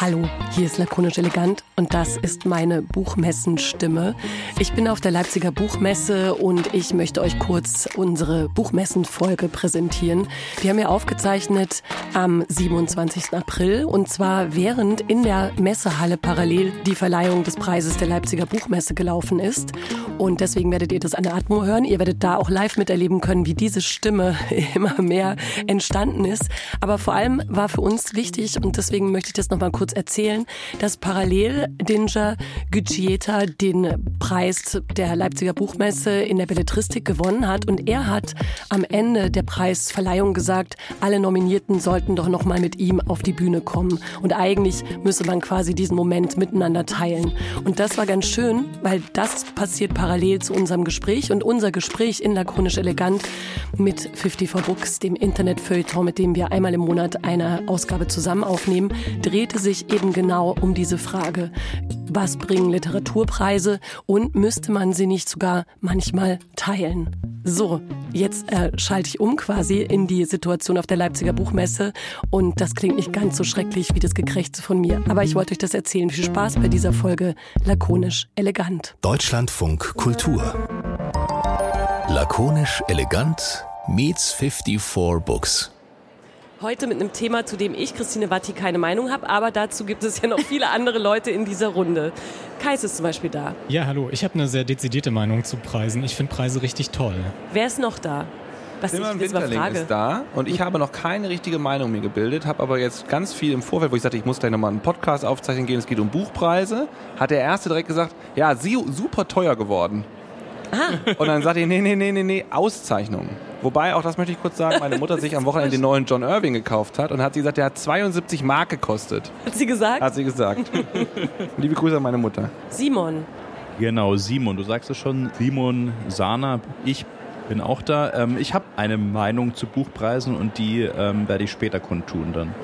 Hallo, hier ist Lakonisch Elegant und das ist meine Buchmessenstimme. Ich bin auf der Leipziger Buchmesse und ich möchte euch kurz unsere Buchmessenfolge präsentieren. Wir haben ja aufgezeichnet am 27. April und zwar während in der Messehalle parallel die Verleihung des Preises der Leipziger Buchmesse gelaufen ist. Und deswegen werdet ihr das an der Atmo hören. Ihr werdet da auch live miterleben können, wie diese Stimme immer mehr entstanden ist. Aber vor allem war für uns wichtig und deswegen möchte ich das nochmal kurz erzählen, dass parallel Dinja Gücieta den Preis der Leipziger Buchmesse in der Belletristik gewonnen hat. Und er hat am Ende der Preisverleihung gesagt, alle Nominierten sollten doch nochmal mit ihm auf die Bühne kommen. Und eigentlich müsse man quasi diesen Moment miteinander teilen. Und das war ganz schön, weil das passiert parallel zu unserem Gespräch. Und unser Gespräch in Lakonisch Elegant mit 54 Books, dem Internetfeuilleton, mit dem wir einmal im Monat eine Ausgabe zusammen aufnehmen, drehte sich eben genau um diese Frage. Was bringen Literaturpreise und müsste man sie nicht sogar manchmal teilen? So, jetzt äh, schalte ich um quasi in die Situation auf der Leipziger Buchmesse und das klingt nicht ganz so schrecklich wie das Gekrächze von mir. Aber ich wollte euch das erzählen. Viel Spaß bei dieser Folge Lakonisch Elegant. Deutschlandfunk Kultur. Lakonisch Elegant meets 54 Books. Heute mit einem Thema, zu dem ich, Christine Watti, keine Meinung habe, aber dazu gibt es ja noch viele andere Leute in dieser Runde. Kais ist zum Beispiel da. Ja, hallo. Ich habe eine sehr dezidierte Meinung zu Preisen. Ich finde Preise richtig toll. Wer ist noch da? Was Simon Winterling ist da und ich habe noch keine richtige Meinung mir gebildet, habe aber jetzt ganz viel im Vorfeld, wo ich sagte, ich muss gleich nochmal einen Podcast aufzeichnen gehen, es geht um Buchpreise, hat der Erste direkt gesagt, ja, sie super teuer geworden. Ah. Und dann sagte ich, nee, nee, nee, nee, nee, Auszeichnung. Wobei, auch das möchte ich kurz sagen, meine Mutter sich am Wochenende den neuen John Irving gekauft hat und hat sie gesagt, der hat 72 Mark gekostet. Hat sie gesagt? Hat sie gesagt. Liebe Grüße an meine Mutter. Simon. Genau, Simon, du sagst es schon, Simon Sana. Ich bin auch da. Ähm, ich habe eine Meinung zu Buchpreisen und die ähm, werde ich später kundtun dann.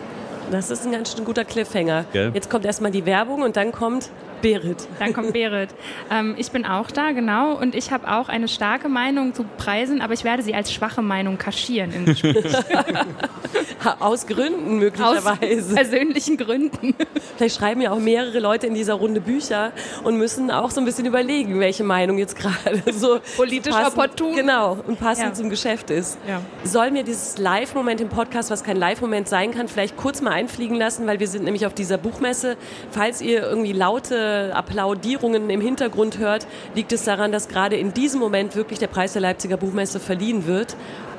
Das ist ein ganz schön guter Cliffhanger. Gell? Jetzt kommt erstmal die Werbung und dann kommt Berit. Dann kommt Berit. Ähm, ich bin auch da, genau. Und ich habe auch eine starke Meinung zu Preisen, aber ich werde sie als schwache Meinung kaschieren im Gespräch. Aus Gründen möglicherweise. Aus persönlichen Gründen. Vielleicht schreiben ja auch mehrere Leute in dieser Runde Bücher und müssen auch so ein bisschen überlegen, welche Meinung jetzt gerade so politisch passend, opportun. Genau, und passend ja. zum Geschäft ist. Ja. Sollen wir dieses Live-Moment im Podcast, was kein Live-Moment sein kann, vielleicht kurz mal einfliegen lassen, weil wir sind nämlich auf dieser Buchmesse. Falls ihr irgendwie laute Applaudierungen im Hintergrund hört, liegt es daran, dass gerade in diesem Moment wirklich der Preis der Leipziger Buchmesse verliehen wird.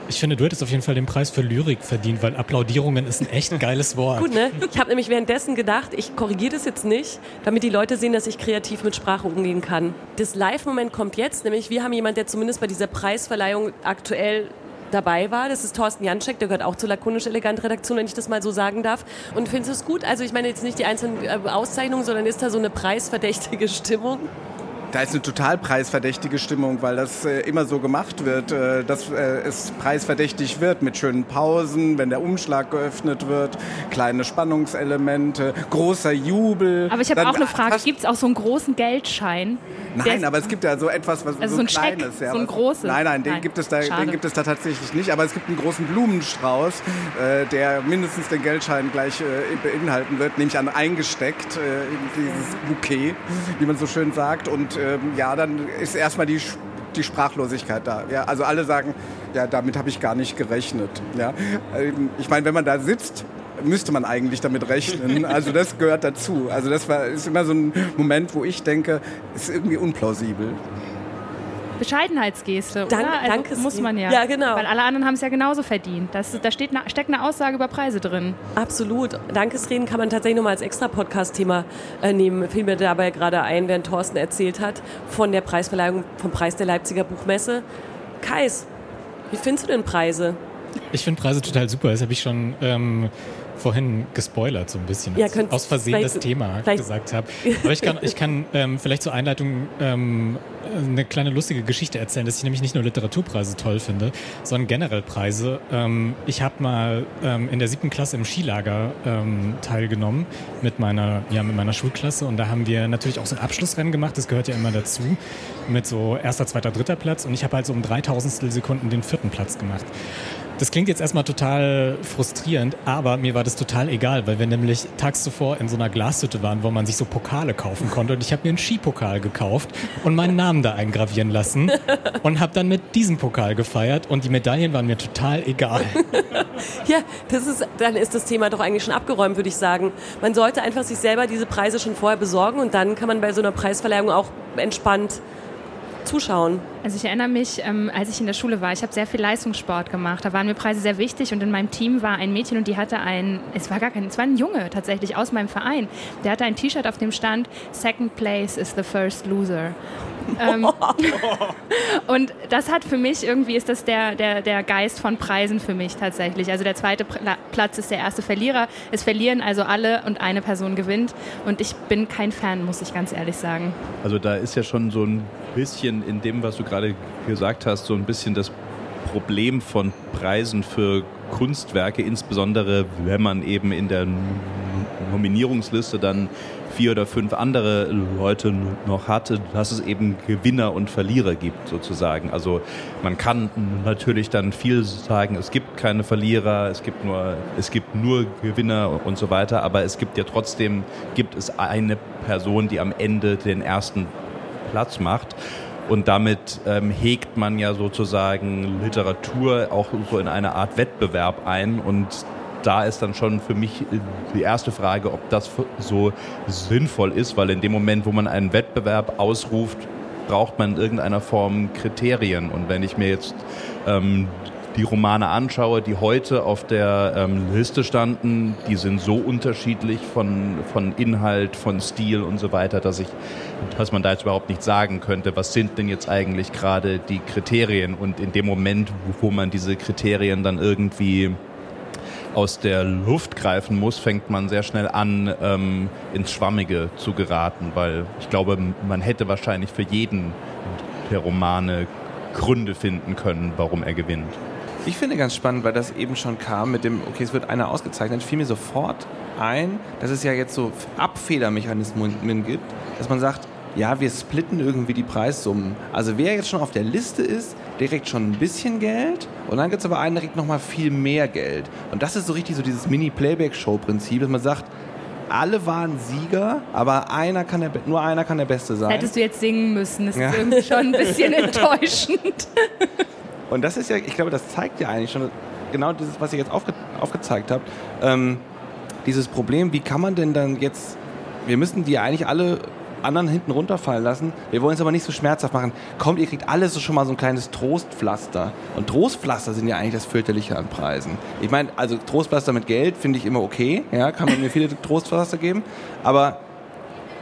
Ich finde, du hättest auf jeden Fall den Preis für Lyrik verdient, weil Applaudierungen ist ein echt geiles Wort. Gut, ne? Ich habe nämlich währenddessen gedacht, ich korrigiere das jetzt nicht, damit die Leute sehen, dass ich kreativ mit Sprache umgehen kann. Das Live-Moment kommt jetzt, nämlich wir haben jemanden, der zumindest bei dieser Preisverleihung aktuell dabei war. Das ist Thorsten Janczek, der gehört auch zur lakonisch elegant Redaktion, wenn ich das mal so sagen darf. Und findest du es gut? Also ich meine jetzt nicht die einzelnen äh, Auszeichnungen, sondern ist da so eine preisverdächtige Stimmung? Da ist eine total preisverdächtige Stimmung, weil das äh, immer so gemacht wird, äh, dass äh, es preisverdächtig wird mit schönen Pausen, wenn der Umschlag geöffnet wird, kleine Spannungselemente, großer Jubel. Aber ich habe auch eine Frage, gibt es auch so einen großen Geldschein? Nein, aber es gibt ja so etwas, was also so ein kleines. Scheck, ja, so ein großes? Nein, nein, den, nein. Gibt es da, den gibt es da tatsächlich nicht. Aber es gibt einen großen Blumenstrauß, äh, der mindestens den Geldschein gleich äh, beinhalten wird, nämlich an eingesteckt äh, in dieses Bouquet, wie man so schön sagt. Und ähm, ja, dann ist erstmal die, die Sprachlosigkeit da. Ja, also alle sagen, ja, damit habe ich gar nicht gerechnet. Ja, ähm, ich meine, wenn man da sitzt, müsste man eigentlich damit rechnen. Also das gehört dazu. Also das war, ist immer so ein Moment, wo ich denke, es ist irgendwie unplausibel. Bescheidenheitsgeste, Dank, oder? Also danke, muss man ja. Ja, genau. Weil alle anderen haben es ja genauso verdient. Das, da steht, steckt eine Aussage über Preise drin. Absolut. Dankesreden kann man tatsächlich nochmal als extra Podcast-Thema äh, nehmen. Fiel mir dabei gerade ein, während Thorsten erzählt hat von der Preisverleihung vom Preis der Leipziger Buchmesse. Kais, wie findest du denn Preise? Ich finde Preise total super. Das habe ich schon ähm, vorhin gespoilert so ein bisschen, ja, aus Versehen das Thema gesagt habe. Aber ich kann, ich kann ähm, vielleicht zur Einleitung ähm, eine kleine lustige Geschichte erzählen, dass ich nämlich nicht nur Literaturpreise toll finde, sondern generell Preise. Ähm, ich habe mal ähm, in der siebten Klasse im Skilager ähm, teilgenommen mit meiner, ja, mit meiner Schulklasse und da haben wir natürlich auch so ein Abschlussrennen gemacht, das gehört ja immer dazu, mit so erster, zweiter, dritter Platz und ich habe halt so um dreitausendstel Sekunden den vierten Platz gemacht. Das klingt jetzt erstmal total frustrierend, aber mir war das total egal, weil wir nämlich tags zuvor in so einer Glashütte waren, wo man sich so Pokale kaufen konnte. Und ich habe mir einen Skipokal gekauft und meinen Namen da eingravieren lassen und habe dann mit diesem Pokal gefeiert und die Medaillen waren mir total egal. ja, das ist, dann ist das Thema doch eigentlich schon abgeräumt, würde ich sagen. Man sollte einfach sich selber diese Preise schon vorher besorgen und dann kann man bei so einer Preisverleihung auch entspannt zuschauen? Also ich erinnere mich, ähm, als ich in der Schule war, ich habe sehr viel Leistungssport gemacht. Da waren mir Preise sehr wichtig und in meinem Team war ein Mädchen und die hatte ein, es war gar kein, es war ein Junge tatsächlich aus meinem Verein. Der hatte ein T-Shirt, auf dem stand Second Place is the first loser. ähm, und das hat für mich irgendwie ist das der, der, der Geist von Preisen für mich tatsächlich. Also der zweite Platz ist der erste Verlierer. Es verlieren also alle und eine Person gewinnt. Und ich bin kein Fan, muss ich ganz ehrlich sagen. Also da ist ja schon so ein bisschen in dem, was du gerade gesagt hast, so ein bisschen das Problem von Preisen für Kunstwerke, insbesondere wenn man eben in der Nominierungsliste dann vier oder fünf andere Leute noch hatte, dass es eben Gewinner und Verlierer gibt sozusagen. Also man kann natürlich dann viel sagen, es gibt keine Verlierer, es gibt nur, es gibt nur Gewinner und so weiter, aber es gibt ja trotzdem, gibt es eine Person, die am Ende den ersten Platz macht. Und damit ähm, hegt man ja sozusagen Literatur auch so in eine Art Wettbewerb ein. Und da ist dann schon für mich die erste Frage, ob das so sinnvoll ist, weil in dem Moment, wo man einen Wettbewerb ausruft, braucht man in irgendeiner Form Kriterien. Und wenn ich mir jetzt ähm, die Romane anschaue, die heute auf der ähm, Liste standen, die sind so unterschiedlich von, von Inhalt, von Stil und so weiter, dass ich, dass man da jetzt überhaupt nicht sagen könnte, was sind denn jetzt eigentlich gerade die Kriterien? Und in dem Moment, wo man diese Kriterien dann irgendwie aus der Luft greifen muss, fängt man sehr schnell an, ähm, ins Schwammige zu geraten, weil ich glaube, man hätte wahrscheinlich für jeden der Romane Gründe finden können, warum er gewinnt. Ich finde ganz spannend, weil das eben schon kam mit dem, okay, es wird einer ausgezeichnet, fiel mir sofort ein, dass es ja jetzt so Abfedermechanismen gibt, dass man sagt, ja, wir splitten irgendwie die Preissummen. Also wer jetzt schon auf der Liste ist, der kriegt schon ein bisschen Geld und dann gibt es aber einen, der kriegt nochmal viel mehr Geld. Und das ist so richtig so dieses Mini-Playback-Show-Prinzip, dass man sagt, alle waren Sieger, aber einer kann der, nur einer kann der Beste sein. Hättest du jetzt singen müssen, das ja. ist irgendwie schon ein bisschen enttäuschend. Und das ist ja, ich glaube, das zeigt ja eigentlich schon genau dieses, was ihr jetzt aufge, aufgezeigt habt. Ähm, dieses Problem, wie kann man denn dann jetzt, wir müssten die eigentlich alle anderen hinten runterfallen lassen. Wir wollen es aber nicht so schmerzhaft machen. Kommt, ihr kriegt alles so schon mal so ein kleines Trostpflaster. Und Trostpflaster sind ja eigentlich das fürchterliche an Preisen. Ich meine, also Trostpflaster mit Geld finde ich immer okay. Ja, kann man mir viele Trostpflaster geben. Aber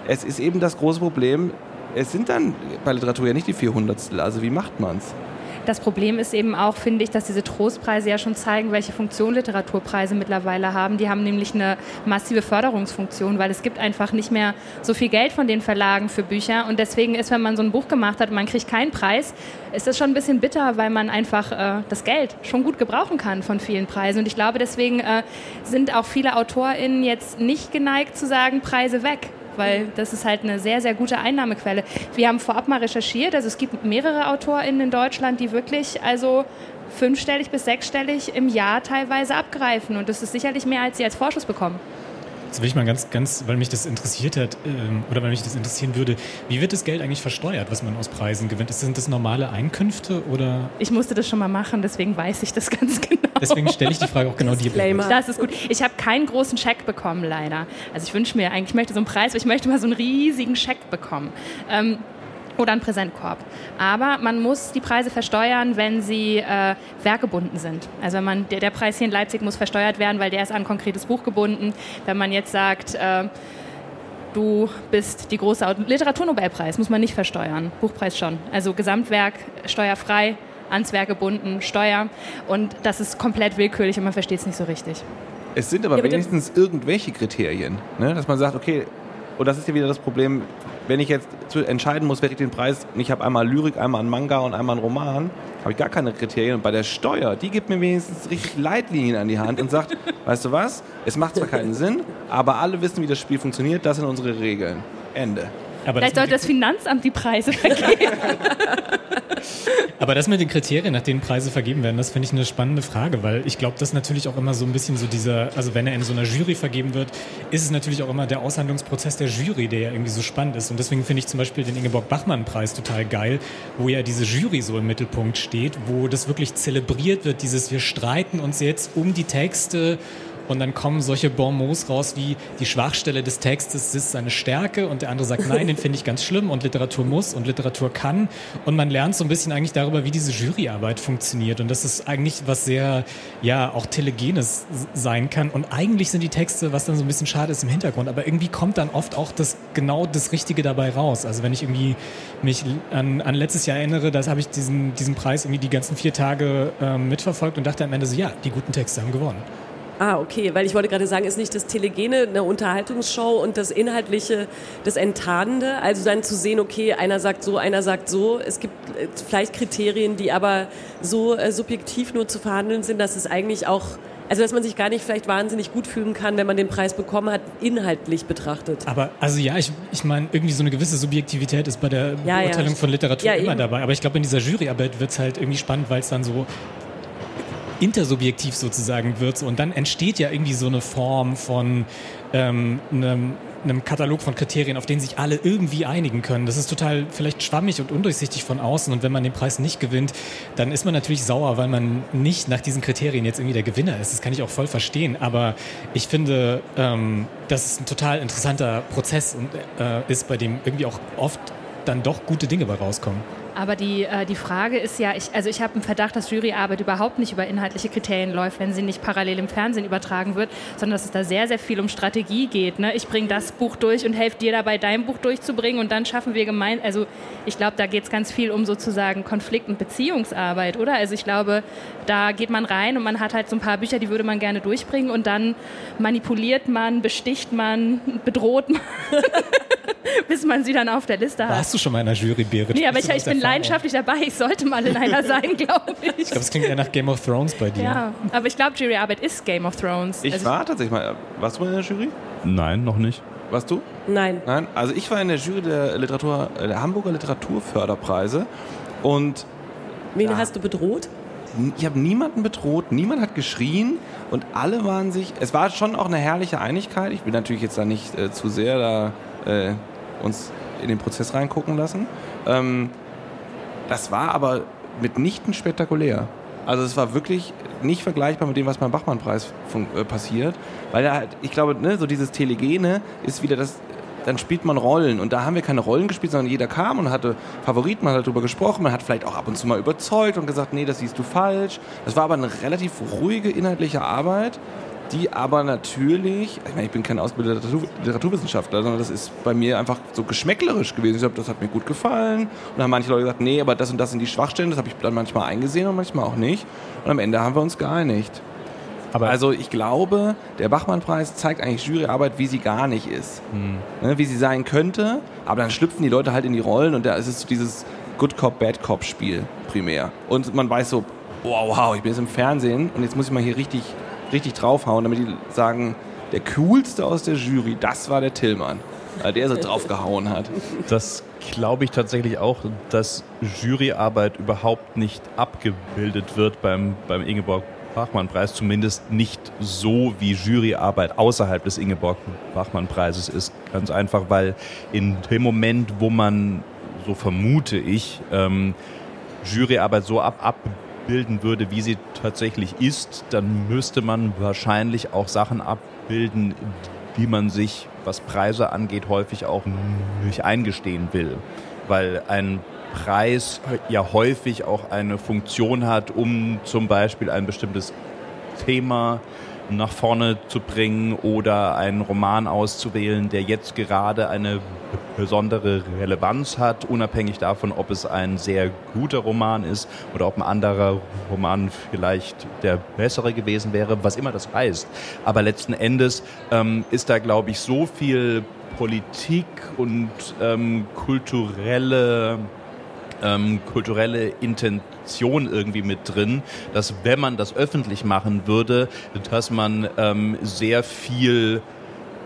es ist eben das große Problem. Es sind dann bei Literatur ja nicht die 400. Also wie macht man es? Das Problem ist eben auch, finde ich, dass diese Trostpreise ja schon zeigen, welche Funktion Literaturpreise mittlerweile haben. Die haben nämlich eine massive Förderungsfunktion, weil es gibt einfach nicht mehr so viel Geld von den Verlagen für Bücher. Und deswegen ist, wenn man so ein Buch gemacht hat und man kriegt keinen Preis, ist das schon ein bisschen bitter, weil man einfach äh, das Geld schon gut gebrauchen kann von vielen Preisen. Und ich glaube, deswegen äh, sind auch viele AutorInnen jetzt nicht geneigt zu sagen, Preise weg weil das ist halt eine sehr, sehr gute Einnahmequelle. Wir haben vorab mal recherchiert, also es gibt mehrere AutorInnen in Deutschland, die wirklich also fünfstellig bis sechsstellig im Jahr teilweise abgreifen und das ist sicherlich mehr, als sie als Vorschuss bekommen. Jetzt will ich mal ganz, ganz, weil mich das interessiert hat ähm, oder weil mich das interessieren würde, wie wird das Geld eigentlich versteuert, was man aus Preisen gewinnt? Sind das normale Einkünfte oder? Ich musste das schon mal machen, deswegen weiß ich das ganz genau. Deswegen stelle ich die Frage auch genau dir. Das ist gut. Ich habe keinen großen Scheck bekommen, leider. Also ich wünsche mir eigentlich, ich möchte so einen Preis, aber ich möchte mal so einen riesigen Scheck bekommen. Ähm, oder einen Präsentkorb. Aber man muss die Preise versteuern, wenn sie äh, werkgebunden sind. Also wenn man, der, der, Preis hier in Leipzig muss versteuert werden, weil der ist an ein konkretes Buch gebunden. Wenn man jetzt sagt, äh, du bist die große Literaturnobelpreis, muss man nicht versteuern. Buchpreis schon. Also Gesamtwerk steuerfrei, ans Werk gebunden, Steuer. Und das ist komplett willkürlich und man versteht es nicht so richtig. Es sind aber ja, wenigstens irgendwelche Kriterien, ne? dass man sagt, okay, und das ist ja wieder das Problem, wenn ich jetzt entscheiden muss, wer kriegt den Preis, ich habe einmal Lyrik, einmal einen Manga und einmal einen Roman, habe ich gar keine Kriterien. Und bei der Steuer, die gibt mir wenigstens richtig Leitlinien an die Hand und sagt, weißt du was, es macht zwar keinen Sinn, aber alle wissen, wie das Spiel funktioniert, das sind unsere Regeln. Ende. Aber Vielleicht sollte das Finanzamt die Preise vergeben. Aber das mit den Kriterien, nach denen Preise vergeben werden, das finde ich eine spannende Frage, weil ich glaube, dass natürlich auch immer so ein bisschen so dieser, also wenn er in so einer Jury vergeben wird, ist es natürlich auch immer der Aushandlungsprozess der Jury, der ja irgendwie so spannend ist. Und deswegen finde ich zum Beispiel den Ingeborg-Bachmann-Preis total geil, wo ja diese Jury so im Mittelpunkt steht, wo das wirklich zelebriert wird, dieses wir streiten uns jetzt um die Texte und dann kommen solche Bonmots raus wie die Schwachstelle des Textes ist seine Stärke und der andere sagt, nein, den finde ich ganz schlimm und Literatur muss und Literatur kann. Und man lernt so ein bisschen eigentlich darüber, wie diese Juryarbeit funktioniert. Und das ist eigentlich was sehr, ja, auch Telegenes sein kann. Und eigentlich sind die Texte, was dann so ein bisschen schade ist, im Hintergrund. Aber irgendwie kommt dann oft auch das, genau das Richtige dabei raus. Also wenn ich irgendwie mich an, an letztes Jahr erinnere, da habe ich diesen, diesen Preis irgendwie die ganzen vier Tage äh, mitverfolgt und dachte am Ende so, ja, die guten Texte haben gewonnen. Ah, okay, weil ich wollte gerade sagen, ist nicht das Telegene eine Unterhaltungsshow und das Inhaltliche das Enttarnende? Also dann zu sehen, okay, einer sagt so, einer sagt so. Es gibt äh, vielleicht Kriterien, die aber so äh, subjektiv nur zu verhandeln sind, dass es eigentlich auch also dass man sich gar nicht vielleicht wahnsinnig gut fühlen kann, wenn man den Preis bekommen hat, inhaltlich betrachtet. Aber also ja, ich, ich meine, irgendwie so eine gewisse Subjektivität ist bei der ja, Beurteilung ja. von Literatur ja, immer eben. dabei. Aber ich glaube, in dieser Juryarbeit wird es halt irgendwie spannend, weil es dann so intersubjektiv sozusagen wird. Und dann entsteht ja irgendwie so eine Form von ähm, einem, einem Katalog von Kriterien, auf den sich alle irgendwie einigen können. Das ist total vielleicht schwammig und undurchsichtig von außen. Und wenn man den Preis nicht gewinnt, dann ist man natürlich sauer, weil man nicht nach diesen Kriterien jetzt irgendwie der Gewinner ist. Das kann ich auch voll verstehen. Aber ich finde, ähm, dass es ein total interessanter Prozess und, äh, ist, bei dem irgendwie auch oft dann doch gute Dinge bei rauskommen. Aber die, äh, die Frage ist ja, ich, also ich habe einen Verdacht, dass Juryarbeit überhaupt nicht über inhaltliche Kriterien läuft, wenn sie nicht parallel im Fernsehen übertragen wird, sondern dass es da sehr, sehr viel um Strategie geht. Ne? Ich bringe das Buch durch und helfe dir dabei, dein Buch durchzubringen und dann schaffen wir gemein. Also ich glaube, da geht es ganz viel um sozusagen Konflikt- und Beziehungsarbeit, oder? Also ich glaube, da geht man rein und man hat halt so ein paar Bücher, die würde man gerne durchbringen und dann manipuliert man, besticht man, bedroht man. bis man sie dann auf der Liste hat. Warst du schon mal in einer Jury, Berit? Nee, aber ich, ich bin leidenschaftlich dabei. Ich sollte mal in einer sein, glaube ich. Ich glaube, es klingt eher nach Game of Thrones bei dir. Ja, aber ich glaube, Juryarbeit ist Game of Thrones. Ich also war tatsächlich mal. Warst du mal in der Jury? Nein, noch nicht. Warst du? Nein. Nein? Also ich war in der Jury der, Literatur, der Hamburger Literaturförderpreise und... Wen ja, hast du bedroht? Ich habe niemanden bedroht, niemand hat geschrien und alle waren sich... Es war schon auch eine herrliche Einigkeit. Ich will natürlich jetzt da nicht äh, zu sehr da... Äh, uns in den Prozess reingucken lassen. Ähm, das war aber mitnichten spektakulär. Also es war wirklich nicht vergleichbar mit dem, was beim Bachmann-Preis äh, passiert, weil halt, ich glaube, ne, so dieses Telegene ist wieder das, dann spielt man Rollen und da haben wir keine Rollen gespielt, sondern jeder kam und hatte Favoriten, man hat darüber gesprochen, man hat vielleicht auch ab und zu mal überzeugt und gesagt, nee, das siehst du falsch. Das war aber eine relativ ruhige inhaltliche Arbeit die aber natürlich, ich meine, ich bin kein ausgebildeter Literatur, Literaturwissenschaftler, sondern das ist bei mir einfach so geschmäcklerisch gewesen. Ich glaube, das hat mir gut gefallen. Und dann haben manche Leute gesagt, nee, aber das und das sind die Schwachstellen, das habe ich dann manchmal eingesehen und manchmal auch nicht. Und am Ende haben wir uns geeinigt. Aber also ich glaube, der Bachmann-Preis zeigt eigentlich Juryarbeit, wie sie gar nicht ist. Hm. Ne, wie sie sein könnte, aber dann schlüpfen die Leute halt in die Rollen und da ist es so dieses Good Cop, Bad Cop Spiel primär. Und man weiß so, wow, wow, ich bin jetzt im Fernsehen und jetzt muss ich mal hier richtig richtig draufhauen, damit die sagen, der coolste aus der Jury, das war der Tillmann, der so draufgehauen hat. Das glaube ich tatsächlich auch, dass Juryarbeit überhaupt nicht abgebildet wird beim, beim Ingeborg Bachmann-Preis, zumindest nicht so wie Juryarbeit außerhalb des Ingeborg Bachmann-Preises ist. Ganz einfach, weil in dem Moment, wo man, so vermute ich, ähm, Juryarbeit so ab, ab abbilden würde, wie sie tatsächlich ist, dann müsste man wahrscheinlich auch Sachen abbilden, die man sich, was Preise angeht, häufig auch nicht eingestehen will. Weil ein Preis ja häufig auch eine Funktion hat, um zum Beispiel ein bestimmtes Thema nach vorne zu bringen oder einen Roman auszuwählen, der jetzt gerade eine besondere Relevanz hat, unabhängig davon, ob es ein sehr guter Roman ist oder ob ein anderer Roman vielleicht der bessere gewesen wäre, was immer das heißt. Aber letzten Endes ähm, ist da, glaube ich, so viel Politik und ähm, kulturelle ähm, kulturelle Intention irgendwie mit drin, dass wenn man das öffentlich machen würde, dass man ähm, sehr viel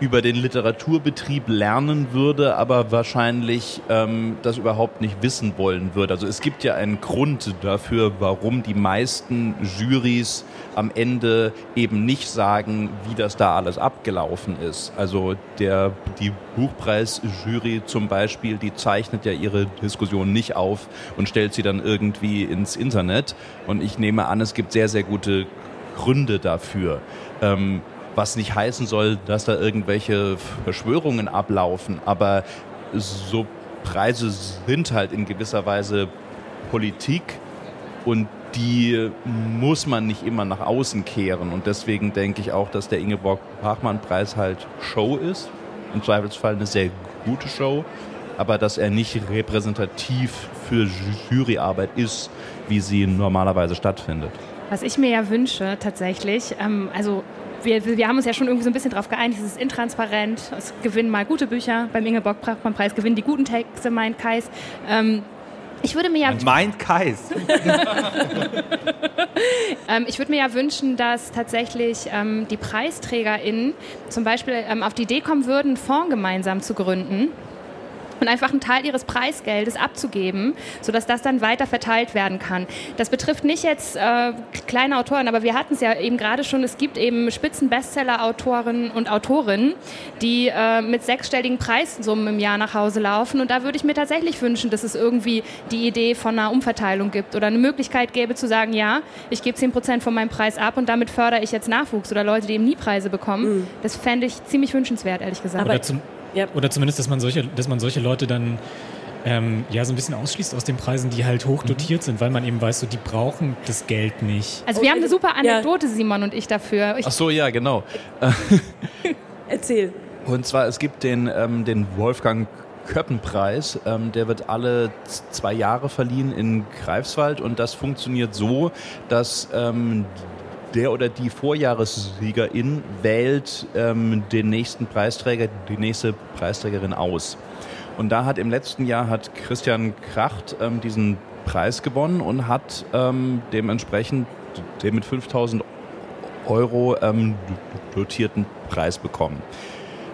über den Literaturbetrieb lernen würde, aber wahrscheinlich ähm, das überhaupt nicht wissen wollen würde. Also es gibt ja einen Grund dafür, warum die meisten Jurys am Ende eben nicht sagen, wie das da alles abgelaufen ist. Also der, die Buchpreisjury zum Beispiel, die zeichnet ja ihre Diskussion nicht auf und stellt sie dann irgendwie ins Internet. Und ich nehme an, es gibt sehr, sehr gute Gründe dafür. Ähm, was nicht heißen soll, dass da irgendwelche Verschwörungen ablaufen, aber so Preise sind halt in gewisser Weise Politik und die muss man nicht immer nach außen kehren. Und deswegen denke ich auch, dass der Ingeborg Bachmann-Preis halt Show ist. Im Zweifelsfall eine sehr gute Show, aber dass er nicht repräsentativ für Juryarbeit ist, wie sie normalerweise stattfindet. Was ich mir ja wünsche tatsächlich, ähm, also wir, wir haben uns ja schon irgendwie so ein bisschen darauf geeinigt, es ist intransparent, es gewinnen mal gute Bücher, beim Ingeborg Brachmann-Preis gewinnen die guten Texte, meint Kais. Ähm, ich würde mir ja. Meint Kais. ähm, ich würde mir ja wünschen, dass tatsächlich ähm, die PreisträgerInnen zum Beispiel ähm, auf die Idee kommen würden, Fonds gemeinsam zu gründen und einfach einen Teil ihres Preisgeldes abzugeben, sodass das dann weiter verteilt werden kann. Das betrifft nicht jetzt äh, kleine Autoren, aber wir hatten es ja eben gerade schon, es gibt eben Spitzen-Bestseller-Autoren und Autorinnen, die äh, mit sechsstelligen Preissummen im Jahr nach Hause laufen und da würde ich mir tatsächlich wünschen, dass es irgendwie die Idee von einer Umverteilung gibt oder eine Möglichkeit gäbe zu sagen, ja, ich gebe 10 Prozent von meinem Preis ab und damit fördere ich jetzt Nachwuchs oder Leute, die eben nie Preise bekommen. Mhm. Das fände ich ziemlich wünschenswert, ehrlich gesagt. Aber ja. Oder zumindest, dass man solche, dass man solche Leute dann ähm, ja so ein bisschen ausschließt aus den Preisen, die halt hoch dotiert mhm. sind, weil man eben weiß, so die brauchen das Geld nicht. Also wir haben eine super Anekdote, ja. Simon und ich dafür. Ich Ach so, ja, genau. Erzähl. Und zwar, es gibt den, ähm, den Wolfgang Köppenpreis. Ähm, der wird alle zwei Jahre verliehen in Greifswald und das funktioniert so, dass ähm, der oder die Vorjahressiegerin wählt ähm, den nächsten Preisträger, die nächste Preisträgerin aus. Und da hat im letzten Jahr hat Christian Kracht ähm, diesen Preis gewonnen und hat ähm, dementsprechend den mit 5000 Euro ähm, dotierten Preis bekommen.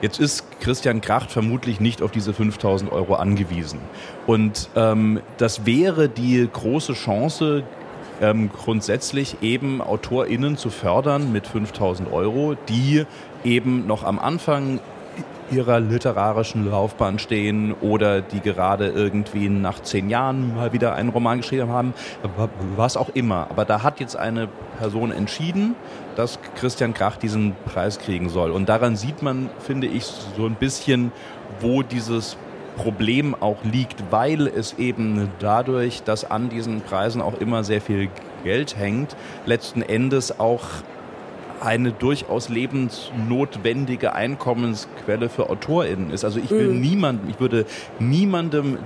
Jetzt ist Christian Kracht vermutlich nicht auf diese 5000 Euro angewiesen. Und ähm, das wäre die große Chance ähm, grundsätzlich eben AutorInnen zu fördern mit 5000 Euro, die eben noch am Anfang ihrer literarischen Laufbahn stehen oder die gerade irgendwie nach zehn Jahren mal wieder einen Roman geschrieben haben, was auch immer. Aber da hat jetzt eine Person entschieden, dass Christian Krach diesen Preis kriegen soll. Und daran sieht man, finde ich, so ein bisschen, wo dieses Problem auch liegt, weil es eben dadurch, dass an diesen Preisen auch immer sehr viel Geld hängt, letzten Endes auch eine durchaus lebensnotwendige Einkommensquelle für AutorInnen ist. Also ich will mhm. niemandem, ich würde niemandem,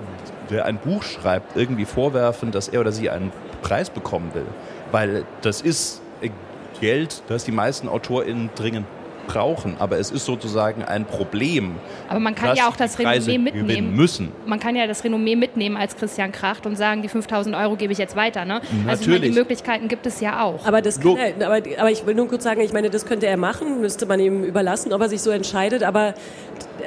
der ein Buch schreibt, irgendwie vorwerfen, dass er oder sie einen Preis bekommen will. Weil das ist Geld, das die meisten AutorInnen dringend brauchen, aber es ist sozusagen ein Problem. Aber man kann ja auch das Renommee mitnehmen. Müssen. Man kann ja das Renommee mitnehmen als Christian Kracht und sagen, die 5000 Euro gebe ich jetzt weiter. Ne? Natürlich. Also meine, die Möglichkeiten gibt es ja auch. Aber, das er, aber, aber ich will nur kurz sagen, ich meine, das könnte er machen, müsste man ihm überlassen, ob er sich so entscheidet. Aber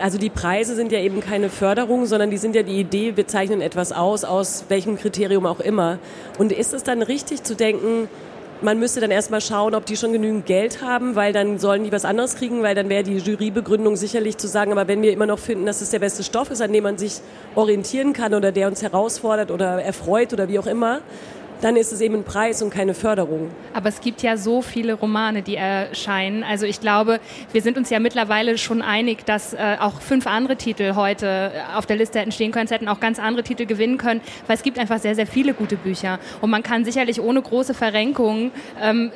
also die Preise sind ja eben keine Förderung, sondern die sind ja die Idee, wir zeichnen etwas aus, aus welchem Kriterium auch immer. Und ist es dann richtig zu denken, man müsste dann erstmal schauen, ob die schon genügend Geld haben, weil dann sollen die was anderes kriegen, weil dann wäre die Jurybegründung sicherlich zu sagen, aber wenn wir immer noch finden, dass es der beste Stoff ist, an dem man sich orientieren kann oder der uns herausfordert oder erfreut oder wie auch immer, dann ist es eben ein Preis und keine Förderung. Aber es gibt ja so viele Romane, die erscheinen. Also ich glaube, wir sind uns ja mittlerweile schon einig, dass äh, auch fünf andere Titel heute äh, auf der Liste hätten stehen können, es hätten auch ganz andere Titel gewinnen können, weil es gibt einfach sehr, sehr viele gute Bücher. Und man kann sicherlich ohne große Verrenkungen ähm,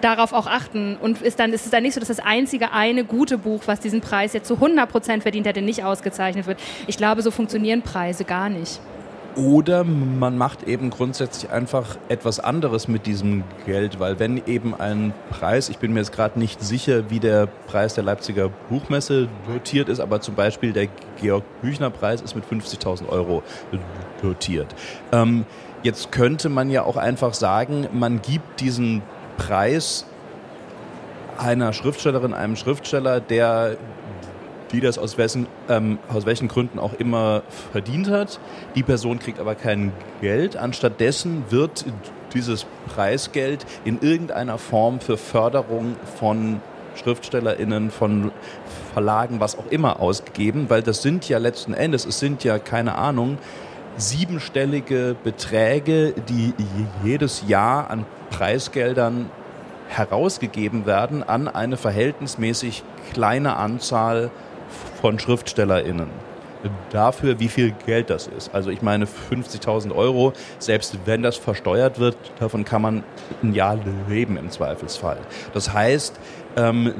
darauf auch achten und ist dann ist es dann nicht so, dass das einzige eine gute Buch, was diesen Preis jetzt zu 100 Prozent verdient hätte, nicht ausgezeichnet wird. Ich glaube, so funktionieren Preise gar nicht. Oder man macht eben grundsätzlich einfach etwas anderes mit diesem Geld, weil wenn eben ein Preis, ich bin mir jetzt gerade nicht sicher, wie der Preis der Leipziger Buchmesse dotiert ist, aber zum Beispiel der Georg Büchner Preis ist mit 50.000 Euro dotiert. Ähm, jetzt könnte man ja auch einfach sagen, man gibt diesen Preis einer Schriftstellerin, einem Schriftsteller, der die das aus welchen, ähm, aus welchen Gründen auch immer verdient hat. Die Person kriegt aber kein Geld. Anstattdessen wird dieses Preisgeld in irgendeiner Form für Förderung von SchriftstellerInnen, von Verlagen, was auch immer ausgegeben, weil das sind ja letzten Endes, es sind ja keine Ahnung, siebenstellige Beträge, die jedes Jahr an Preisgeldern herausgegeben werden an eine verhältnismäßig kleine Anzahl von SchriftstellerInnen. Dafür, wie viel Geld das ist. Also ich meine 50.000 Euro, selbst wenn das versteuert wird, davon kann man ein Jahr leben im Zweifelsfall. Das heißt, ähm,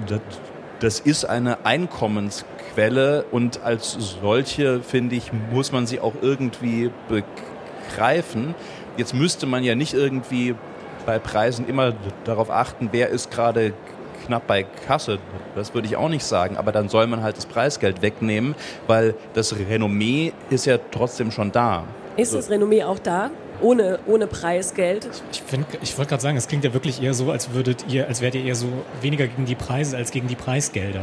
das ist eine Einkommensquelle und als solche, finde ich, muss man sie auch irgendwie begreifen. Jetzt müsste man ja nicht irgendwie bei Preisen immer darauf achten, wer ist gerade knapp bei Kasse. Das würde ich auch nicht sagen. Aber dann soll man halt das Preisgeld wegnehmen, weil das Renommee ist ja trotzdem schon da. Ist das Renommee auch da? Ohne, ohne Preisgeld. Ich, ich wollte gerade sagen, es klingt ja wirklich eher so, als würdet ihr, als wärt ihr eher so weniger gegen die Preise als gegen die Preisgelder.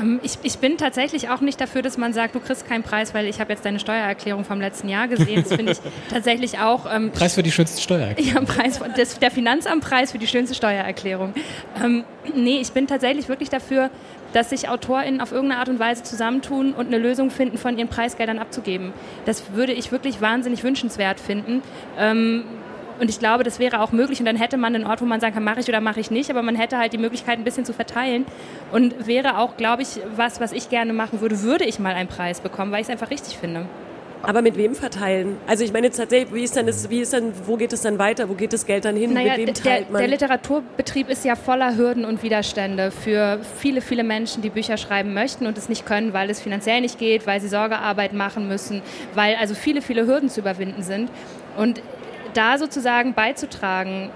Ähm, ich, ich, bin tatsächlich auch nicht dafür, dass man sagt, du kriegst keinen Preis, weil ich habe jetzt deine Steuererklärung vom letzten Jahr gesehen. Das finde ich tatsächlich auch. Ähm, Preis für die schönste Steuererklärung. Ja, Preis, das, der Finanzamtpreis für die schönste Steuererklärung. Ähm, nee, ich bin tatsächlich wirklich dafür, dass sich AutorInnen auf irgendeine Art und Weise zusammentun und eine Lösung finden, von ihren Preisgeldern abzugeben. Das würde ich wirklich wahnsinnig wünschenswert finden. Ähm, und ich glaube, das wäre auch möglich. Und dann hätte man einen Ort, wo man sagen kann, mache ich oder mache ich nicht. Aber man hätte halt die Möglichkeit, ein bisschen zu verteilen. Und wäre auch, glaube ich, was, was ich gerne machen würde, würde ich mal einen Preis bekommen, weil ich es einfach richtig finde. Aber mit wem verteilen? Also ich meine jetzt tatsächlich, wie ist dann das, wie ist dann, wo geht es dann weiter? Wo geht das Geld dann hin? Naja, mit wem teilt man? Der Literaturbetrieb ist ja voller Hürden und Widerstände für viele, viele Menschen, die Bücher schreiben möchten und es nicht können, weil es finanziell nicht geht, weil sie Sorgearbeit machen müssen, weil also viele, viele Hürden zu überwinden sind. Und da sozusagen beizutragen,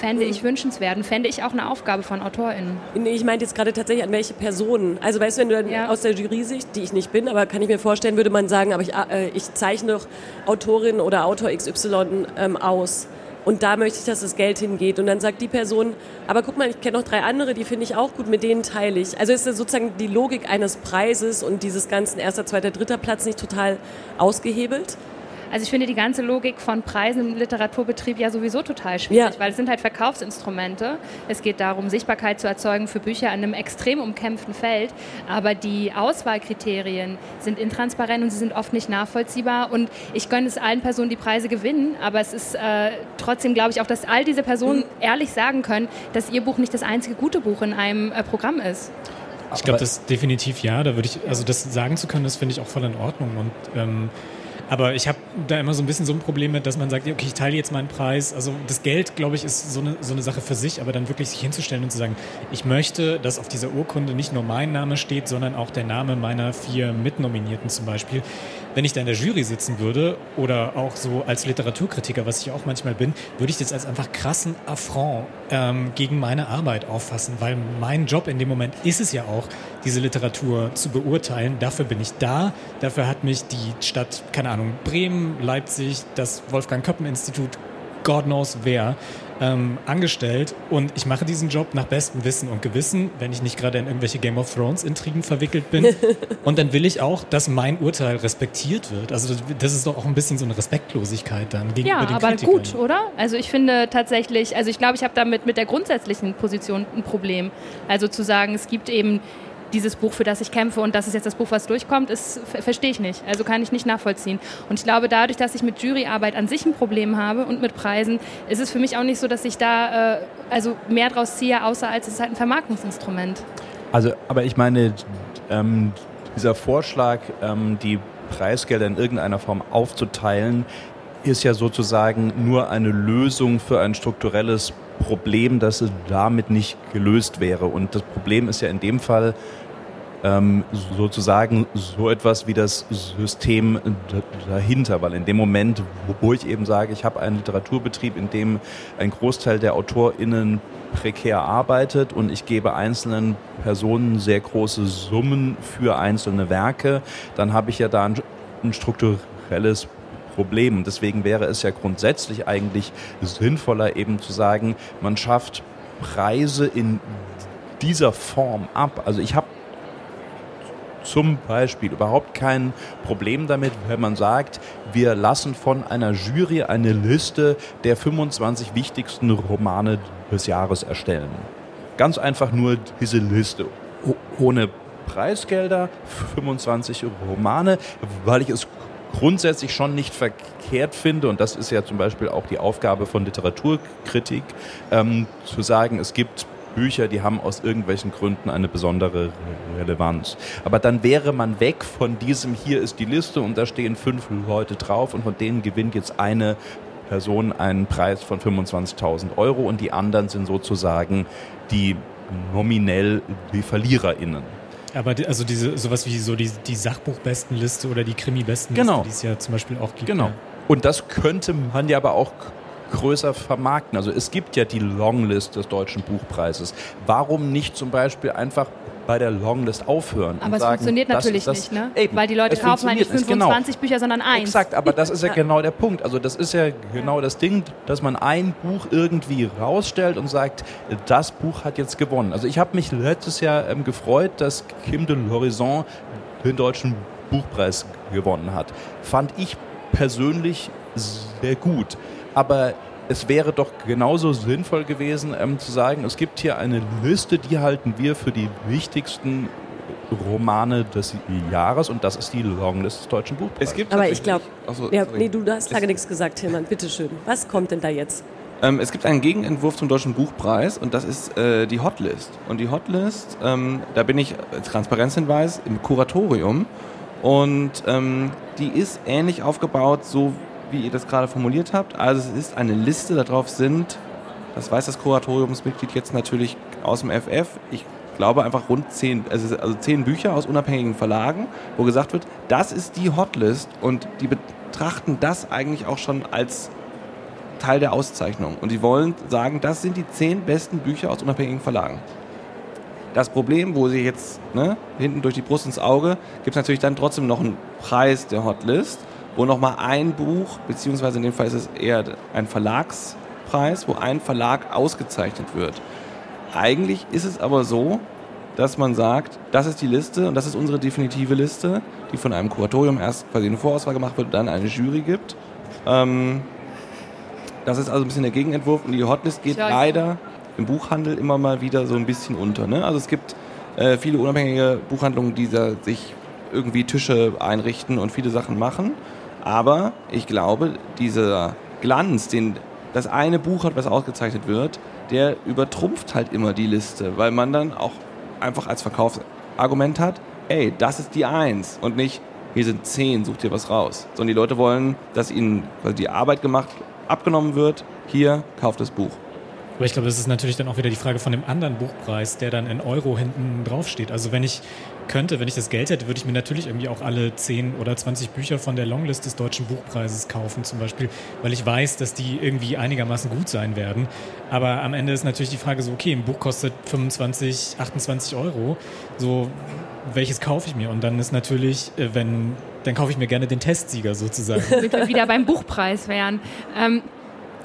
fände ich wünschenswert und fände ich auch eine Aufgabe von AutorInnen. Nee, ich meinte jetzt gerade tatsächlich an welche Personen. Also weißt du, wenn du dann ja. aus der Jury-Sicht, die ich nicht bin, aber kann ich mir vorstellen, würde man sagen, aber ich, äh, ich zeichne doch Autorin oder Autor XY ähm, aus. Und da möchte ich, dass das Geld hingeht. Und dann sagt die Person, aber guck mal, ich kenne noch drei andere, die finde ich auch gut, mit denen teile ich. Also ist das sozusagen die Logik eines Preises und dieses ganzen erster, zweiter, dritter Platz nicht total ausgehebelt? Also ich finde die ganze Logik von Preisen im Literaturbetrieb ja sowieso total schwierig, ja. weil es sind halt Verkaufsinstrumente. Es geht darum, Sichtbarkeit zu erzeugen für Bücher an einem extrem umkämpften Feld. Aber die Auswahlkriterien sind intransparent und sie sind oft nicht nachvollziehbar. Und ich gönne es allen Personen, die Preise gewinnen, aber es ist äh, trotzdem, glaube ich, auch, dass all diese Personen mhm. ehrlich sagen können, dass ihr Buch nicht das einzige gute Buch in einem äh, Programm ist. Ich glaube, das definitiv ja. Da würde ich, also das sagen zu können, das finde ich auch voll in Ordnung. Und ähm, aber ich habe da immer so ein bisschen so ein Problem mit, dass man sagt, okay, ich teile jetzt meinen Preis. Also das Geld, glaube ich, ist so eine, so eine Sache für sich, aber dann wirklich sich hinzustellen und zu sagen, ich möchte, dass auf dieser Urkunde nicht nur mein Name steht, sondern auch der Name meiner vier Mitnominierten zum Beispiel wenn ich da in der Jury sitzen würde oder auch so als Literaturkritiker, was ich auch manchmal bin, würde ich das als einfach krassen Affront ähm, gegen meine Arbeit auffassen, weil mein Job in dem Moment ist es ja auch, diese Literatur zu beurteilen. Dafür bin ich da. Dafür hat mich die Stadt, keine Ahnung, Bremen, Leipzig, das Wolfgang-Köppen-Institut, God knows wer, ähm, angestellt und ich mache diesen Job nach bestem Wissen und Gewissen, wenn ich nicht gerade in irgendwelche Game of Thrones Intrigen verwickelt bin. und dann will ich auch, dass mein Urteil respektiert wird. Also das, ist doch auch ein bisschen so eine Respektlosigkeit dann gegenüber ja, den aber Kritikern. gut, oder? Also ich finde tatsächlich, also ich glaube, ich habe damit mit der grundsätzlichen Position ein Problem. Also zu sagen, es gibt eben dieses Buch, für das ich kämpfe und das ist jetzt das Buch, was durchkommt, ist, verstehe ich nicht. Also kann ich nicht nachvollziehen. Und ich glaube, dadurch, dass ich mit Juryarbeit an sich ein Problem habe und mit Preisen, ist es für mich auch nicht so, dass ich da äh, also mehr draus ziehe, außer als es ist halt ein Vermarktungsinstrument. Also, aber ich meine, ähm, dieser Vorschlag, ähm, die Preisgelder in irgendeiner Form aufzuteilen, ist ja sozusagen nur eine Lösung für ein strukturelles Problem, das damit nicht gelöst wäre. Und das Problem ist ja in dem Fall, ähm, sozusagen so etwas wie das System dahinter, weil in dem Moment, wo ich eben sage, ich habe einen Literaturbetrieb, in dem ein Großteil der AutorInnen prekär arbeitet und ich gebe einzelnen Personen sehr große Summen für einzelne Werke, dann habe ich ja da ein, ein strukturelles Problem. Deswegen wäre es ja grundsätzlich eigentlich sinnvoller eben zu sagen, man schafft Preise in dieser Form ab. Also ich habe zum Beispiel überhaupt kein Problem damit, wenn man sagt, wir lassen von einer Jury eine Liste der 25 wichtigsten Romane des Jahres erstellen. Ganz einfach nur diese Liste. Ohne Preisgelder, 25 Romane, weil ich es grundsätzlich schon nicht verkehrt finde, und das ist ja zum Beispiel auch die Aufgabe von Literaturkritik, ähm, zu sagen, es gibt Bücher, die haben aus irgendwelchen Gründen eine besondere Relevanz. Aber dann wäre man weg von diesem, hier ist die Liste und da stehen fünf Leute drauf und von denen gewinnt jetzt eine Person einen Preis von 25.000 Euro und die anderen sind sozusagen die nominell die VerliererInnen. Aber die, also diese sowas wie so die, die Sachbuchbestenliste oder die Krimi-Bestenliste, genau. die es ja zum Beispiel auch gibt. Genau. Ja. Und das könnte man ja aber auch größer vermarkten. Also es gibt ja die Longlist des Deutschen Buchpreises. Warum nicht zum Beispiel einfach bei der Longlist aufhören. Aber es sagen, funktioniert natürlich das, nicht, ne? Eben, Weil die Leute kaufen halt nicht 25 genau. Bücher, sondern eins. Exakt, aber das ist ja genau der Punkt. Also das ist ja genau das Ding, dass man ein Buch irgendwie rausstellt und sagt, das Buch hat jetzt gewonnen. Also ich habe mich letztes Jahr ähm, gefreut, dass Kim de l'Horizon den deutschen Buchpreis gewonnen hat. Fand ich persönlich sehr gut. Aber es wäre doch genauso sinnvoll gewesen, ähm, zu sagen, es gibt hier eine Liste, die halten wir für die wichtigsten Romane des Jahres und das ist die Longlist des deutschen Buchpreises. Es gibt Aber ich glaube, so, ja, nee, du hast lange nichts gesagt, Tilman, bitteschön. Was kommt denn da jetzt? Ähm, es gibt einen Gegenentwurf zum Deutschen Buchpreis und das ist äh, die Hotlist. Und die Hotlist, ähm, da bin ich, Transparenzhinweis, im Kuratorium und ähm, die ist ähnlich aufgebaut, so wie ihr das gerade formuliert habt. Also es ist eine Liste, darauf sind, das weiß das Kuratoriumsmitglied jetzt natürlich aus dem FF, ich glaube einfach rund zehn, also, zehn Bücher aus unabhängigen Verlagen, wo gesagt wird, das ist die Hotlist und die betrachten das eigentlich auch schon als Teil der Auszeichnung. Und die wollen sagen, das sind die zehn besten Bücher aus unabhängigen Verlagen. Das Problem, wo sie jetzt ne, hinten durch die Brust ins Auge, gibt es natürlich dann trotzdem noch einen Preis der Hotlist wo nochmal ein Buch, beziehungsweise in dem Fall ist es eher ein Verlagspreis, wo ein Verlag ausgezeichnet wird. Eigentlich ist es aber so, dass man sagt, das ist die Liste und das ist unsere definitive Liste, die von einem Kuratorium erst quasi eine Vorauswahl gemacht wird und dann eine Jury gibt. Ähm, das ist also ein bisschen der Gegenentwurf und die Hotlist geht leider im Buchhandel immer mal wieder so ein bisschen unter. Ne? Also es gibt äh, viele unabhängige Buchhandlungen, die sich irgendwie Tische einrichten und viele Sachen machen. Aber ich glaube, dieser Glanz, den das eine Buch hat, was ausgezeichnet wird, der übertrumpft halt immer die Liste, weil man dann auch einfach als Verkaufsargument hat, ey, das ist die Eins und nicht, hier sind zehn, such dir was raus. Sondern die Leute wollen, dass ihnen die Arbeit gemacht, abgenommen wird, hier, kauft das Buch. Aber ich glaube, das ist natürlich dann auch wieder die Frage von dem anderen Buchpreis, der dann in Euro hinten drauf steht. Also wenn ich könnte, wenn ich das Geld hätte, würde ich mir natürlich irgendwie auch alle 10 oder 20 Bücher von der Longlist des Deutschen Buchpreises kaufen, zum Beispiel, weil ich weiß, dass die irgendwie einigermaßen gut sein werden. Aber am Ende ist natürlich die Frage so, okay, ein Buch kostet 25, 28 Euro. So, welches kaufe ich mir? Und dann ist natürlich, äh, wenn, dann kaufe ich mir gerne den Testsieger sozusagen. Damit wir wieder beim Buchpreis wären. Ähm,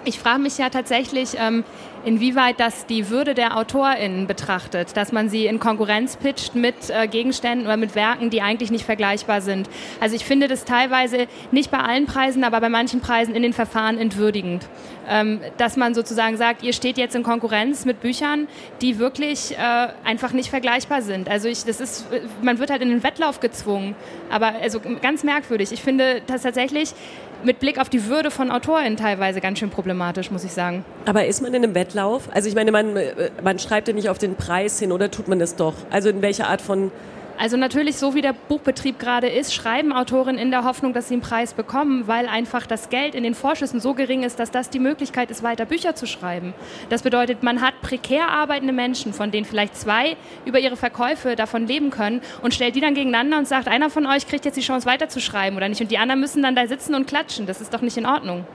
ich frage mich ja tatsächlich, ähm, inwieweit das die Würde der AutorInnen betrachtet, dass man sie in Konkurrenz pitcht mit äh, Gegenständen oder mit Werken, die eigentlich nicht vergleichbar sind. Also ich finde das teilweise nicht bei allen Preisen, aber bei manchen Preisen in den Verfahren entwürdigend. Ähm, dass man sozusagen sagt, ihr steht jetzt in Konkurrenz mit Büchern, die wirklich äh, einfach nicht vergleichbar sind. Also ich, das ist, man wird halt in den Wettlauf gezwungen. Aber also ganz merkwürdig. Ich finde das tatsächlich mit Blick auf die Würde von AutorInnen teilweise ganz schön problematisch, muss ich sagen. Aber ist man in einem Wettlauf? Also ich meine, man, man schreibt ja nicht auf den Preis hin oder tut man das doch? Also in welcher Art von also natürlich, so wie der Buchbetrieb gerade ist, schreiben Autorinnen in der Hoffnung, dass sie einen Preis bekommen, weil einfach das Geld in den Vorschüssen so gering ist, dass das die Möglichkeit ist, weiter Bücher zu schreiben. Das bedeutet, man hat prekär arbeitende Menschen, von denen vielleicht zwei über ihre Verkäufe davon leben können und stellt die dann gegeneinander und sagt, einer von euch kriegt jetzt die Chance weiterzuschreiben oder nicht und die anderen müssen dann da sitzen und klatschen. Das ist doch nicht in Ordnung.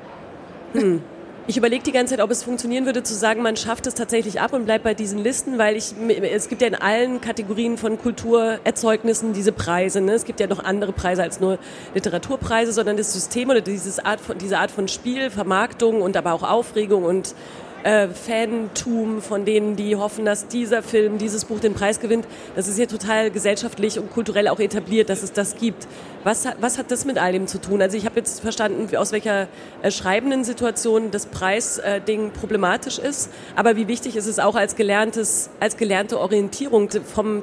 Hm. Ich überlege die ganze Zeit, ob es funktionieren würde, zu sagen, man schafft es tatsächlich ab und bleibt bei diesen Listen, weil ich, es gibt ja in allen Kategorien von Kulturerzeugnissen diese Preise. Ne? Es gibt ja noch andere Preise als nur Literaturpreise, sondern das System oder dieses Art von, diese Art von Spiel, Vermarktung und aber auch Aufregung und äh, Fantum von denen, die hoffen, dass dieser Film, dieses Buch den Preis gewinnt. Das ist ja total gesellschaftlich und kulturell auch etabliert, dass es das gibt. Was, was hat das mit all dem zu tun? Also ich habe jetzt verstanden, aus welcher äh, schreibenden Situation das Preisding äh, problematisch ist, aber wie wichtig ist es auch als gelerntes, als gelernte Orientierung vom äh,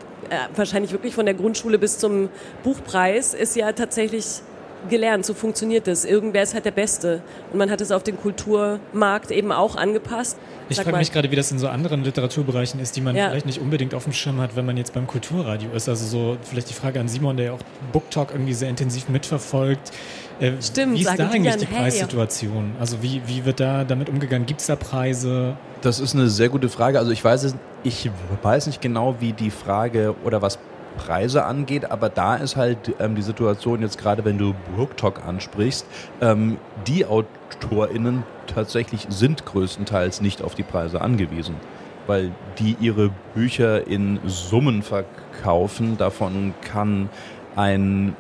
wahrscheinlich wirklich von der Grundschule bis zum Buchpreis ist ja tatsächlich gelernt, so funktioniert das. Irgendwer ist halt der Beste. Und man hat es auf den Kulturmarkt eben auch angepasst. Ich frage mich gerade, wie das in so anderen Literaturbereichen ist, die man ja. vielleicht nicht unbedingt auf dem Schirm hat, wenn man jetzt beim Kulturradio ist. Also so vielleicht die Frage an Simon, der ja auch Booktalk irgendwie sehr intensiv mitverfolgt. Äh, Stimmt, wie ist da eigentlich die Preissituation? Also wie, wie wird da damit umgegangen? Gibt es da Preise? Das ist eine sehr gute Frage. Also ich weiß, ich weiß nicht genau, wie die Frage oder was Preise angeht, aber da ist halt ähm, die Situation jetzt gerade, wenn du BookTok ansprichst, ähm, die AutorInnen tatsächlich sind größtenteils nicht auf die Preise angewiesen, weil die ihre Bücher in Summen verkaufen. Davon kann ein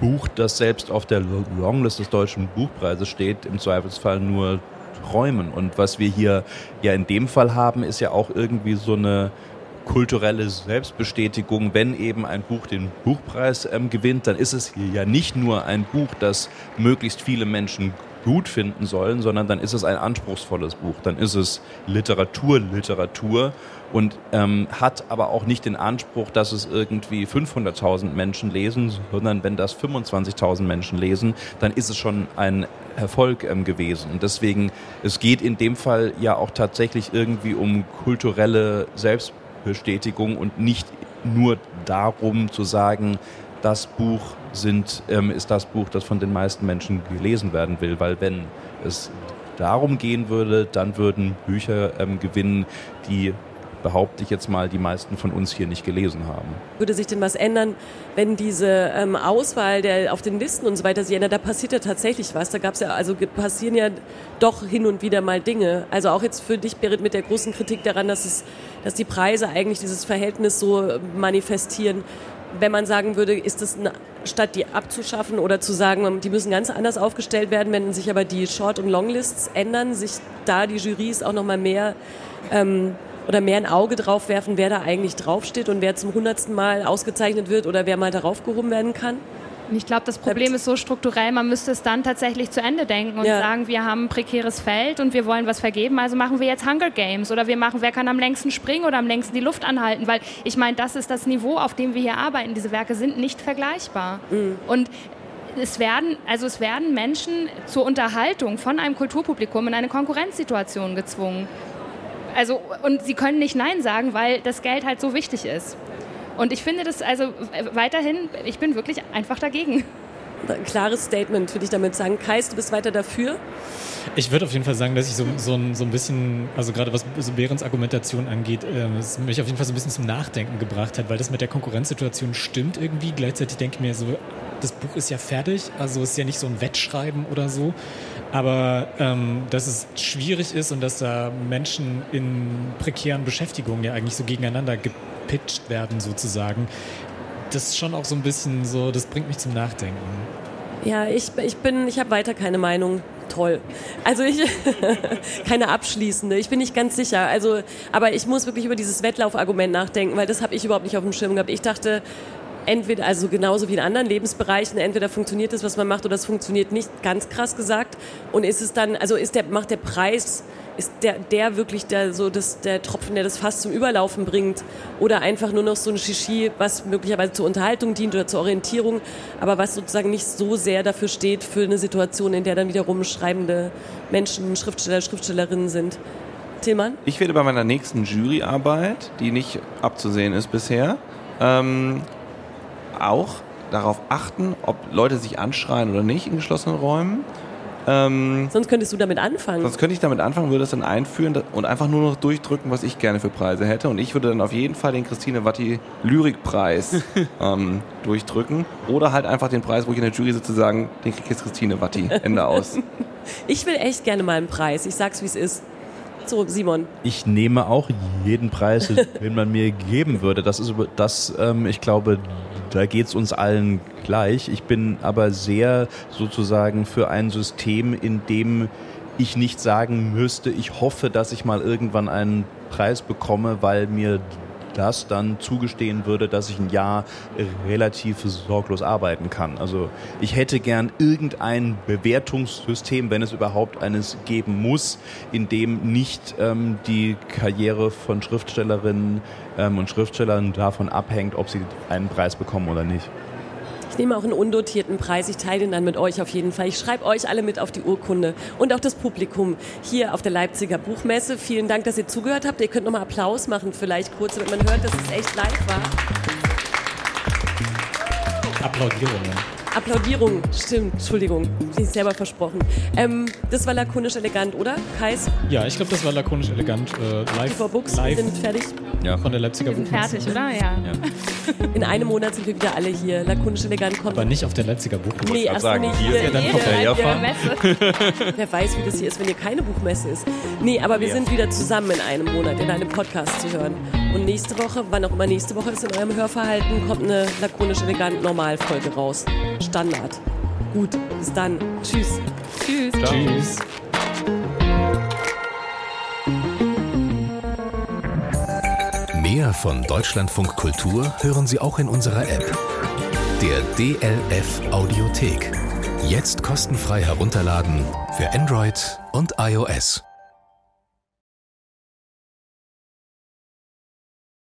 Buch, das selbst auf der Longlist des Deutschen Buchpreises steht, im Zweifelsfall nur träumen. Und was wir hier ja in dem Fall haben, ist ja auch irgendwie so eine kulturelle Selbstbestätigung, wenn eben ein Buch den Buchpreis ähm, gewinnt, dann ist es ja nicht nur ein Buch, das möglichst viele Menschen gut finden sollen, sondern dann ist es ein anspruchsvolles Buch. Dann ist es Literatur, Literatur und ähm, hat aber auch nicht den Anspruch, dass es irgendwie 500.000 Menschen lesen, sondern wenn das 25.000 Menschen lesen, dann ist es schon ein Erfolg ähm, gewesen. Und deswegen, es geht in dem Fall ja auch tatsächlich irgendwie um kulturelle Selbstbestätigung Bestätigung und nicht nur darum zu sagen, das Buch sind, ähm, ist das Buch, das von den meisten Menschen gelesen werden will, weil wenn es darum gehen würde, dann würden Bücher ähm, gewinnen, die behaupte ich jetzt mal, die meisten von uns hier nicht gelesen haben. Würde sich denn was ändern, wenn diese ähm, Auswahl der auf den Listen und so weiter sich ändert? Da passiert ja tatsächlich was. Da gab es ja, also passieren ja doch hin und wieder mal Dinge. Also auch jetzt für dich, Berit, mit der großen Kritik daran, dass es, dass die Preise eigentlich dieses Verhältnis so manifestieren. Wenn man sagen würde, ist es statt die abzuschaffen oder zu sagen, die müssen ganz anders aufgestellt werden, wenn sich aber die Short- und Longlists ändern, sich da die Jurys auch noch mal mehr ähm, oder mehr ein Auge drauf werfen, wer da eigentlich draufsteht und wer zum hundertsten Mal ausgezeichnet wird oder wer mal darauf gehoben werden kann? Ich glaube, das Problem ist so strukturell, man müsste es dann tatsächlich zu Ende denken und ja. sagen, wir haben ein prekäres Feld und wir wollen was vergeben, also machen wir jetzt Hunger Games oder wir machen, wer kann am längsten springen oder am längsten die Luft anhalten, weil ich meine, das ist das Niveau, auf dem wir hier arbeiten. Diese Werke sind nicht vergleichbar. Mhm. Und es werden, also es werden Menschen zur Unterhaltung von einem Kulturpublikum in eine Konkurrenzsituation gezwungen. Also, und sie können nicht Nein sagen, weil das Geld halt so wichtig ist. Und ich finde das also weiterhin, ich bin wirklich einfach dagegen. Ein klares Statement würde ich damit sagen. Kais, du bist weiter dafür? Ich würde auf jeden Fall sagen, dass ich so, so, ein, so ein bisschen, also gerade was so Behrens Argumentation angeht, äh, es mich auf jeden Fall so ein bisschen zum Nachdenken gebracht hat, weil das mit der Konkurrenzsituation stimmt irgendwie. Gleichzeitig denke ich mir so, das Buch ist ja fertig, also ist ja nicht so ein Wettschreiben oder so. Aber ähm, dass es schwierig ist und dass da Menschen in prekären Beschäftigungen ja eigentlich so gegeneinander gepitcht werden sozusagen, das ist schon auch so ein bisschen so, das bringt mich zum Nachdenken. Ja, ich, ich bin, ich habe weiter keine Meinung. Toll. Also ich, keine abschließende. Ich bin nicht ganz sicher. Also, aber ich muss wirklich über dieses Wettlaufargument nachdenken, weil das habe ich überhaupt nicht auf dem Schirm gehabt. Ich dachte, entweder, also genauso wie in anderen Lebensbereichen, entweder funktioniert das, was man macht, oder es funktioniert nicht, ganz krass gesagt. Und ist es dann, also ist der, macht der Preis, ist der, der wirklich der, so das, der Tropfen, der das fast zum Überlaufen bringt, oder einfach nur noch so ein Shishi, was möglicherweise zur Unterhaltung dient oder zur Orientierung, aber was sozusagen nicht so sehr dafür steht für eine Situation, in der dann wiederum schreibende Menschen, Schriftsteller, Schriftstellerinnen sind. Tillmann? Ich werde bei meiner nächsten Juryarbeit, die nicht abzusehen ist bisher, ähm, auch darauf achten, ob Leute sich anschreien oder nicht in geschlossenen Räumen. Ähm, sonst könntest du damit anfangen. Sonst könnte ich damit anfangen, würde es dann einführen und einfach nur noch durchdrücken, was ich gerne für Preise hätte. Und ich würde dann auf jeden Fall den Christine Watti Lyrikpreis ähm, durchdrücken. Oder halt einfach den Preis, wo ich in der Jury sitze, sagen, den kriegt jetzt Christine Watti. Ende aus. ich will echt gerne mal einen Preis. Ich sag's, wie es ist. So, Simon. Ich nehme auch jeden Preis, den man mir geben würde. Das ist das, ähm, ich glaube, da geht es uns allen gleich. Ich bin aber sehr sozusagen für ein System, in dem ich nicht sagen müsste, ich hoffe, dass ich mal irgendwann einen Preis bekomme, weil mir das dann zugestehen würde, dass ich ein Jahr relativ sorglos arbeiten kann. Also ich hätte gern irgendein Bewertungssystem, wenn es überhaupt eines geben muss, in dem nicht ähm, die Karriere von Schriftstellerinnen ähm, und Schriftstellern davon abhängt, ob sie einen Preis bekommen oder nicht. Ich nehme auch einen undotierten Preis. Ich teile den dann mit euch auf jeden Fall. Ich schreibe euch alle mit auf die Urkunde und auch das Publikum hier auf der Leipziger Buchmesse. Vielen Dank, dass ihr zugehört habt. Ihr könnt nochmal Applaus machen, vielleicht kurz, damit man hört, dass es echt live war. Applaudierungen. Applaudierung, stimmt, Entschuldigung, bin ich selber versprochen. Ähm, das war lakonisch elegant, oder, Kais? Ja, ich glaube, das war lakonisch elegant. Äh, live, Die Books, live wir sind fertig. Ja. Von der Leipziger Wir sind fertig, oder? Ja. ja. In einem Monat sind wir wieder alle hier. Lakonisch elegant kommt. Aber nicht auf der Leipziger Buchmesse. Nee, erst sagen, nicht hier. hier. Ja dann kommt der Messe. Wer weiß, wie das hier ist, wenn hier keine Buchmesse ist. Nee, aber wir ja. sind wieder zusammen in einem Monat in einem Podcast zu hören. Und nächste Woche, wann auch immer nächste Woche ist in eurem Hörverhalten, kommt eine lakonisch elegant Normalfolge raus. Standard. Gut, bis dann. Tschüss. Tschüss. Ciao. Tschüss. Mehr von Deutschlandfunk Kultur hören Sie auch in unserer App. Der DLF Audiothek. Jetzt kostenfrei herunterladen für Android und iOS.